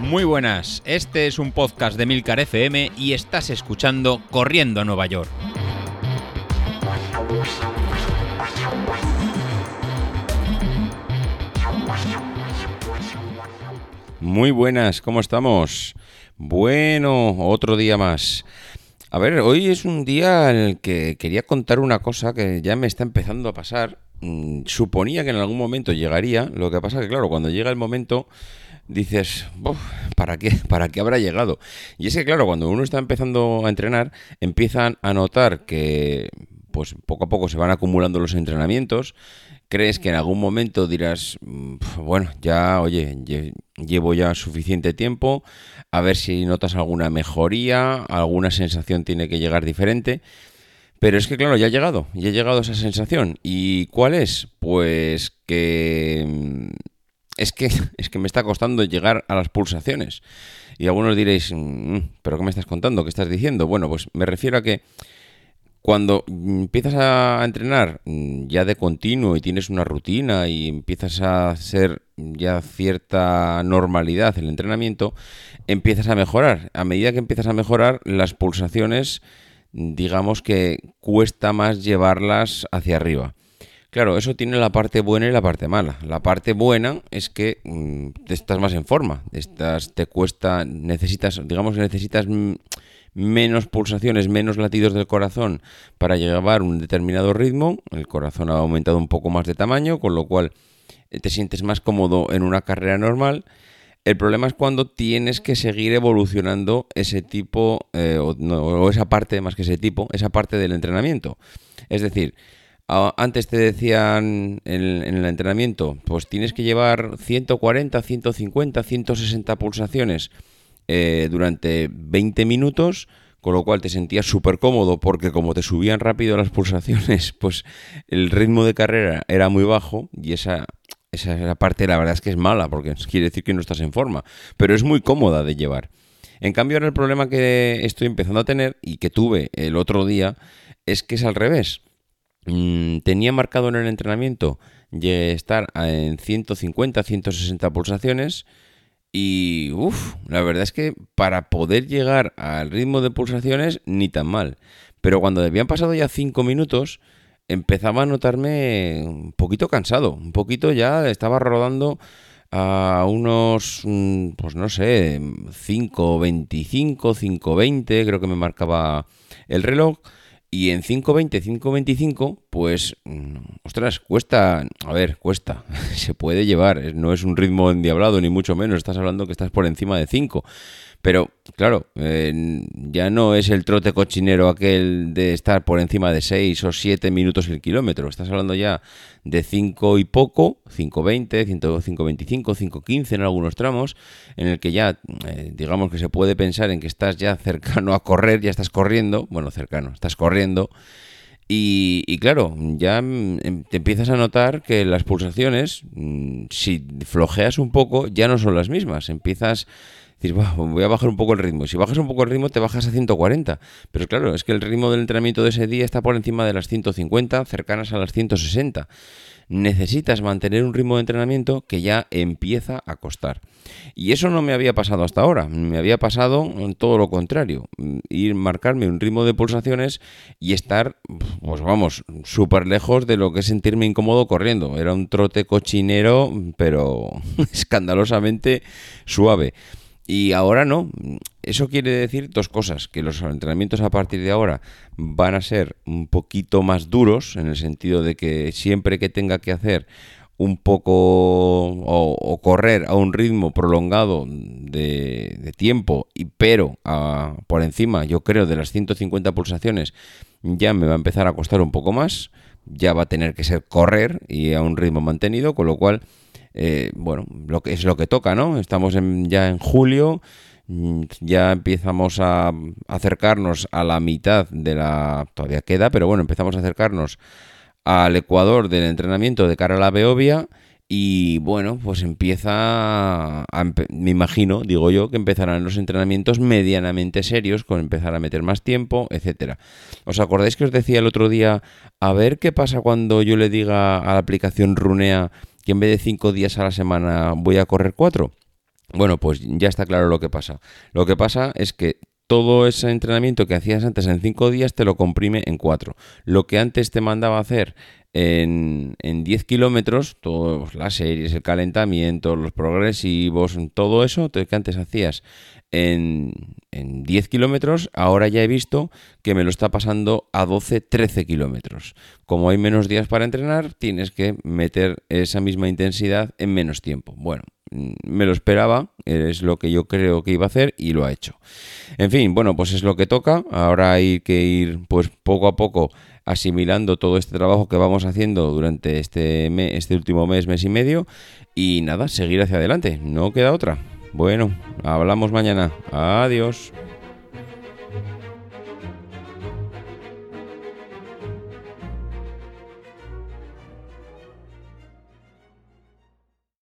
Muy buenas, este es un podcast de Milcar FM y estás escuchando Corriendo a Nueva York. Muy buenas, ¿cómo estamos? Bueno, otro día más. A ver, hoy es un día en el que quería contar una cosa que ya me está empezando a pasar. Mm, suponía que en algún momento llegaría, lo que pasa que claro, cuando llega el momento dices, ¿para qué? ¿Para qué habrá llegado? Y es que, claro, cuando uno está empezando a entrenar, empiezan a notar que, pues poco a poco se van acumulando los entrenamientos. Crees que en algún momento dirás, mm, bueno, ya, oye, llevo ya suficiente tiempo, a ver si notas alguna mejoría, alguna sensación tiene que llegar diferente. Pero es que, claro, ya ha llegado, ya ha llegado esa sensación. ¿Y cuál es? Pues que mm, es que, es que me está costando llegar a las pulsaciones. Y algunos diréis, mm, ¿pero qué me estás contando? ¿Qué estás diciendo? Bueno, pues me refiero a que cuando empiezas a entrenar mm, ya de continuo y tienes una rutina y empiezas a ser ya cierta normalidad el entrenamiento, empiezas a mejorar. A medida que empiezas a mejorar, las pulsaciones, digamos que cuesta más llevarlas hacia arriba. Claro, eso tiene la parte buena y la parte mala. La parte buena es que mm, estás más en forma, estás, te cuesta, necesitas, digamos que necesitas menos pulsaciones, menos latidos del corazón para llevar un determinado ritmo. El corazón ha aumentado un poco más de tamaño, con lo cual eh, te sientes más cómodo en una carrera normal. El problema es cuando tienes que seguir evolucionando ese tipo, eh, o, esa parte, más que ese tipo, esa parte del entrenamiento. Es decir, antes te decían en, el entrenamiento, pues tienes que llevar 140, 150, 160 pulsaciones eh, durante 20 minutos, con lo cual te sentías súper cómodo porque como te subían rápido las pulsaciones, pues el ritmo de carrera era muy bajo y esa, esa parte la verdad es que es mala porque quiere decir que no estás en forma, pero es muy cómoda de llevar. En cambio ahora el problema que estoy empezando a tener y que tuve el otro día es que es al revés Mm, tenía marcado en el entrenamiento estar en 150, 160 pulsaciones. Y uff, la verdad es que para poder llegar al ritmo de pulsaciones, ni tan mal. Pero cuando habían pasado ya 5 minutos, empezaba a notarme un poquito cansado. Un poquito ya estaba rodando a unos, mm, pues no sé, 5.25, 5.20, creo que me marcaba el reloj. Y en 5.20, 5.25, pues, mm, ostras, cuesta, a ver, cuesta, se puede llevar, no es un ritmo endiablado, ni mucho menos, estás hablando que estás por encima de 5. Pero, claro, ya no es el trote cochinero aquel de estar por encima de 6 o 7 minutos el kilómetro. Estás hablando ya de 5 y poco, 5.20, 5.25, 5.15 en algunos tramos, en el que ya, eh, digamos que se puede pensar en que estás ya cercano a correr, ya estás corriendo, bueno, cercano, estás corriendo. Y, y, claro, ya mm, em, te empiezas a notar que las pulsaciones, mm, si flojeas un poco, ya no son las mismas. Empiezas dices, voy a bajar un poco el ritmo. Si bajas un poco el ritmo, te bajas a 140. Pero claro, es que el ritmo del entrenamiento de ese día está por encima de las 150, cercanas a las 160. Necesitas mantener un ritmo de entrenamiento que ya empieza a costar. Y eso no me había pasado hasta ahora. Me había pasado todo lo contrario. Ir marcarme un ritmo de pulsaciones y estar, pues vamos, súper lejos de lo que es sentirme incómodo corriendo. Era un trote cochinero, pero escandalosamente suave. Y ahora no. Eso quiere decir dos cosas, que los entrenamientos a partir de ahora van a ser un poquito más duros, en el sentido de que siempre que tenga que hacer un poco o, correr a un ritmo prolongado de, tiempo, y, pero por encima, yo creo, de las 150 pulsaciones, ya me va a empezar a costar un poco más, ya va a tener que ser correr y a un ritmo mantenido, con lo cual eh, bueno, lo que es lo que toca, ¿no? Estamos ya en julio, mm, ya empezamos a acercarnos a la mitad de la... todavía queda, pero bueno, empezamos a acercarnos al Ecuador del entrenamiento de cara a la Beovia y bueno, pues empieza, me imagino, digo yo, que empezarán los entrenamientos medianamente serios, con empezar a meter más tiempo, etcétera. ¿Os acordáis que os decía el otro día, a ver qué pasa cuando yo le diga a la aplicación Runea que en vez de cinco días a la semana voy a correr cuatro. Bueno, pues ya está claro lo que pasa. Lo que pasa es que todo ese entrenamiento que hacías antes en cinco días te lo comprime en cuatro. Lo que antes te mandaba hacer en, en 10 kilómetros, todas las series, el calentamiento, los progresivos, todo eso que antes hacías en, en 10 kilómetros, ahora ya he visto que me lo está pasando a 12, 13 kilómetros. Como hay menos días para entrenar, tienes que meter esa misma intensidad en menos tiempo. Bueno, mm, me lo esperaba, es lo que yo creo que iba a hacer y lo ha hecho. En fin, bueno, pues es lo que toca. Ahora hay que ir pues poco a poco asimilando todo este trabajo que vamos haciendo durante este, este último mes, mes y medio y nada, seguir hacia adelante, no queda otra. Bueno, hablamos mañana. Adiós.